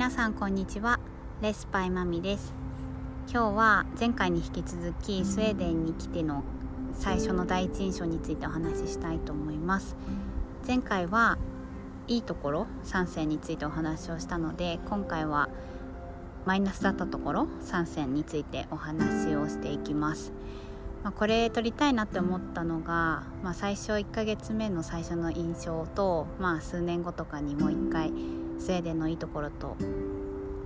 皆さんこんにちは。レスパイマミです。今日は前回に引き続きスウェーデンに来ての最初の第一印象についてお話ししたいと思います。前回はいいところ3選についてお話をしたので今回はマイナスだったところ3選についてお話をしていきます。まあ、これ撮りたいなって思ったのが、まあ、最初1ヶ月目の最初の印象と、まあ、数年後とかにもう一回スウェーデンのいいところと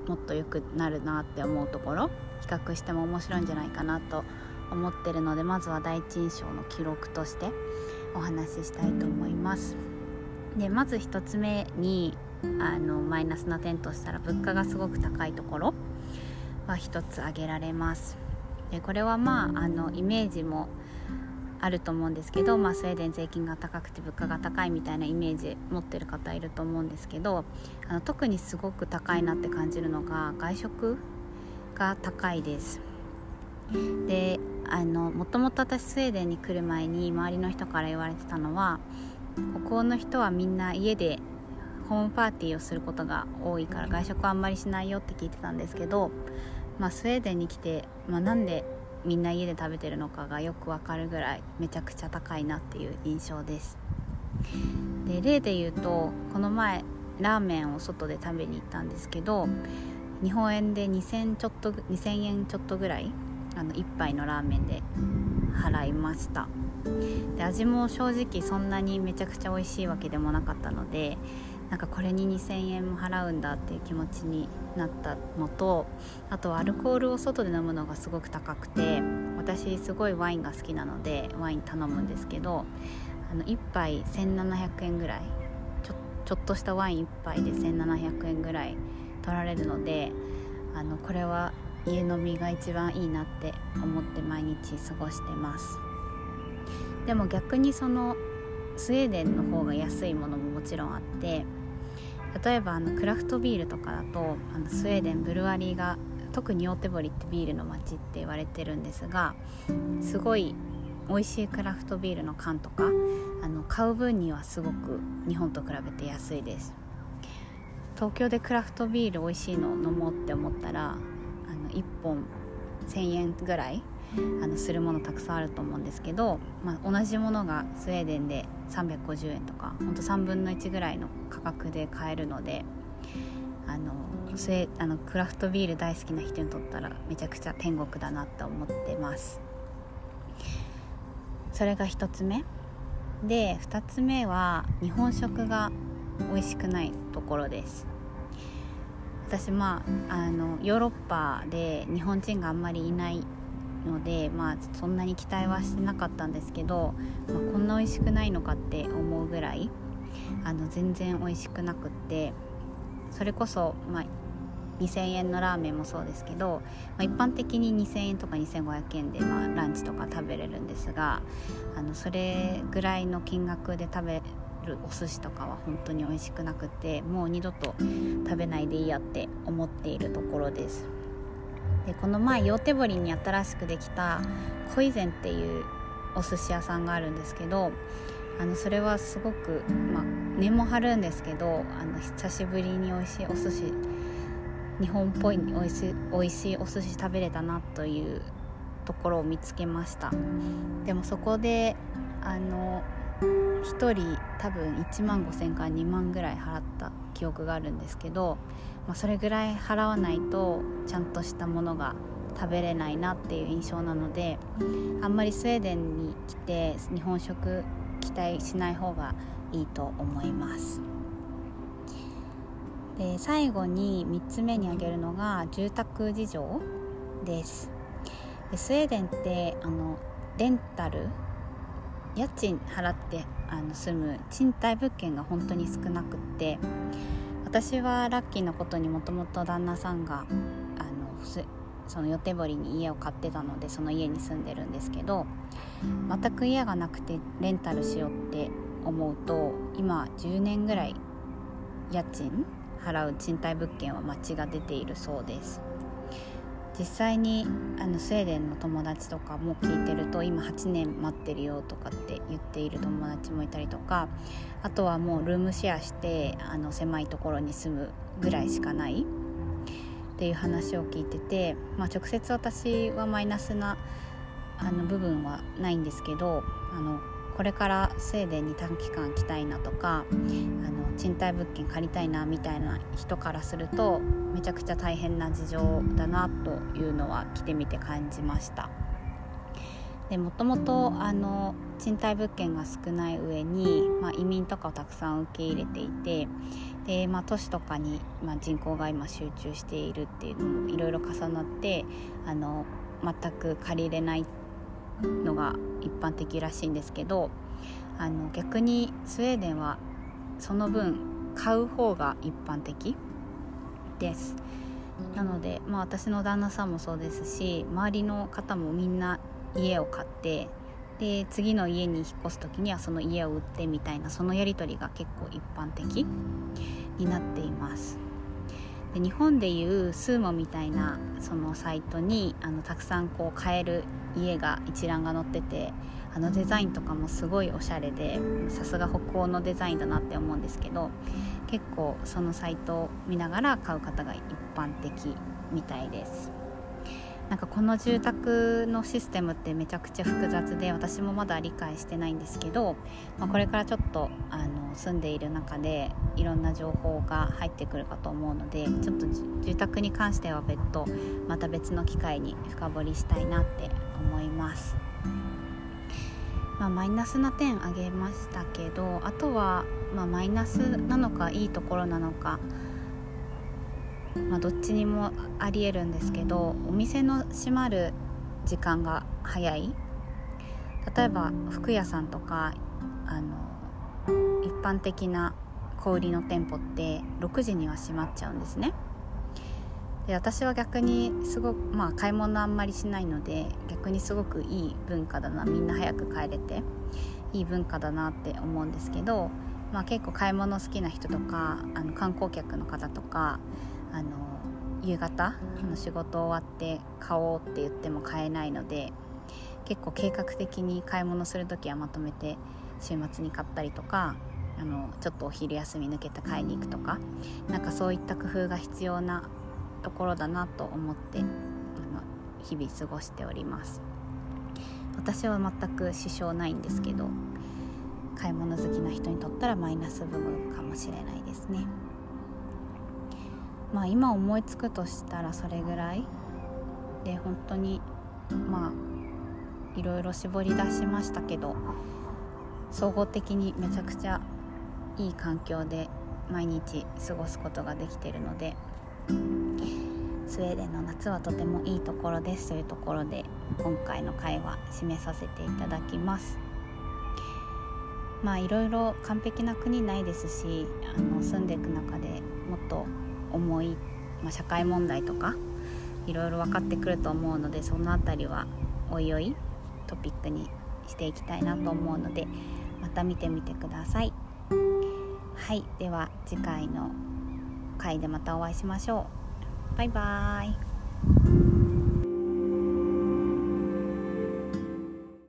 もっと良くなるなって思うところ比較しても面白いんじゃないかなと思ってるのでまずは第一印象の記録としてお話ししたいと思います。でまず1つ目にあのマイナスな点としたら物価がすごく高いところは1つ挙げられます。でこれはまああのイメージもあると思うんですけど、まあ、スウェーデン税金が高くて物価が高いみたいなイメージ持ってる方いると思うんですけどあの特にすごく高いなって感じるのが外食が高いです。であのもともと私スウェーデンに来る前に周りの人から言われてたのは北欧の人はみんな家でホームパーティーをすることが多いから外食はあんまりしないよって聞いてたんですけどまあ、スウェーデンに来て、まあ、なんでみんな家で食べてるのかがよくわかるぐらいめちゃくちゃ高いなっていう印象です。で例で言うとこの前ラーメンを外で食べに行ったんですけど日本円で2000ちょっと2000円ちょっとぐらいあの1杯のラーメンで払いました。で味も正直そんなにめちゃくちゃ美味しいわけでもなかったのでなんかこれに2000円も払うんだっていう気持ちになったのとあとアルコールを外で飲むのがすごく高くて私すごいワインが好きなのでワイン頼むんですけどあの1杯1700円ぐらいちょちょっとしたワイン1杯で1700円ぐらい取られるのであのこれは家飲みが一番いいなって思って毎日過ごしてます。でも逆にそのスウェーデンの方が安いものももちろんあって例えばあのクラフトビールとかだとあのスウェーデンブルワリーが特に大手堀ってビールの街って言われてるんですがすごい美味しいクラフトビールの缶とかあの買う分にはすごく日本と比べて安いです。東京でクラフトビール美味しいのを飲もうって思ったらあの1本1000円ぐらいあのするものたくさんあると思うんですけど、まあ、同じものがスウェーデンで350円とかほんと3分の1ぐらいの価格で買えるのであのスウあのクラフトビール大好きな人にとったらめちゃくちゃ天国だなって思ってます。それが1つ目。で2つ目は日本食が美味しくないところです。私まああのヨーロッパで日本人があんまりいないので、まあ、そんなに期待はしてなかったんですけど、まあ、こんな美味しくないのかって思うぐらいあの全然美味しくなくってそれこそ、まあ、2000円のラーメンもそうですけど、まあ、一般的に2000円とか2500円で、まあ、ランチとか食べれるんですがあのそれぐらいの金額で食べるお寿司とかは本当に美味しくなくてもう二度と食べないでいいやって思っているところです。でこの前陽手堀に新しくできた恋膳っていうお寿司屋さんがあるんですけどあのそれはすごく、まあ、根も張るんですけどあの久しぶりに美味しいお寿司日本っぽい美味しい美味しいお寿司食べれたなというところを見つけました。でもそこであの1人多分1万5,000から2万ぐらい払った記憶があるんですけど、まあ、それぐらい払わないとちゃんとしたものが食べれないなっていう印象なのであんまりスウェーデンに来て日本食期待しない方がいいと思います。で最後に3つ目に挙げるのが住宅事情です。でスウェーデンってあのレンタル家賃払ってあの住む賃貸物件が本当に少なくって私はラッキーなことにもともと旦那さんがあのその予定堀に家を買ってたのでその家に住んでるんですけど全く家がなくてレンタルしようって思うと今10年ぐらい家賃払う賃貸物件は町が出ているそうです。実際にあのスウェーデンの友達とかも聞いてると今8年待ってるよとかって言っている友達もいたりとかあとはもうルームシェアしてあの狭いところに住むぐらいしかない。っていう話を聞いてて、まあ、直接私はマイナスなあの部分はないんですけどあのこれからスウェーデンに短期間来たいなとかあの賃貸物件借りたいなみたいな人からするとめちゃくちゃ大変な事情だなというのは来てみて感じました。でもともとあの賃貸物件が少ない上に、まあ、移民とかをたくさん受け入れていてで、まあ、都市とかに、まあ、人口が今集中しているっていうのもいろいろ重なってあの全く借りれないのが一般的らしいんですけどあの逆にスウェーデンはその分買う方が一般的です。なので、まあ、私の旦那さんもそうですし周りの方もみんな家を買ってで次の家に引っ越す時にはその家を売ってみたいなそのやり取りが結構一般的になっています。で日本でいうスーモみたいなそのサイトにあのたくさんこう買える家が一覧が載っててあのデザインとかもすごいおしゃれでさすが北欧のデザインだなって思うんですけど結構そのサイトを見ながら買う方が一般的みたいです。なんかこの住宅のシステムってめちゃくちゃ複雑で私もまだ理解してないんですけど、まあ、これからちょっとあの住んでいる中でいろんな情報が入ってくるかと思うのでちょっと住宅に関しては別途また別の機会に深掘りしたいなって思います。まあ、マイナスな点あげましたけどあとは、まあ、マイナスなのかいいところなのかまあ、どっちにもありえるんですけどお店の閉まる時間が早い。例えば服屋さんとかあの一般的な小売りの店舗って6時には閉まっちゃうんですね。で私は逆にすごくまあ買い物あんまりしないので逆にすごくいい文化だなみんな早く帰れていい文化だなって思うんですけど、まあ、結構買い物好きな人とかあの観光客の方とかあの夕方の仕事終わって買おうって言っても買えないので結構計画的に買い物する時はまとめて週末に買ったりとかあのちょっとお昼休み抜けて買いに行くとかなんかそういった工夫が必要なところだなと思ってあの日々過ごしております私は全く支障ないんですけど買い物好きな人にとったらマイナス部分かもしれないですね。まあ今思いつくとしたらそれぐらいで本当にまあいろいろ絞り出しましたけど総合的にめちゃくちゃいい環境で毎日過ごすことができているのでスウェーデンの夏はとてもいいところですというところで今回の会話締めさせていただきます。まあいろいろ完璧な国ないですしあの住んでいく中でもっと重い、まあ、社会問題とかいろいろ分かってくると思うのでその辺りはおいおいトピックにしていきたいなと思うのでまた見てみてください。はいでは次回の回でまたお会いしましょう。バイバーイ。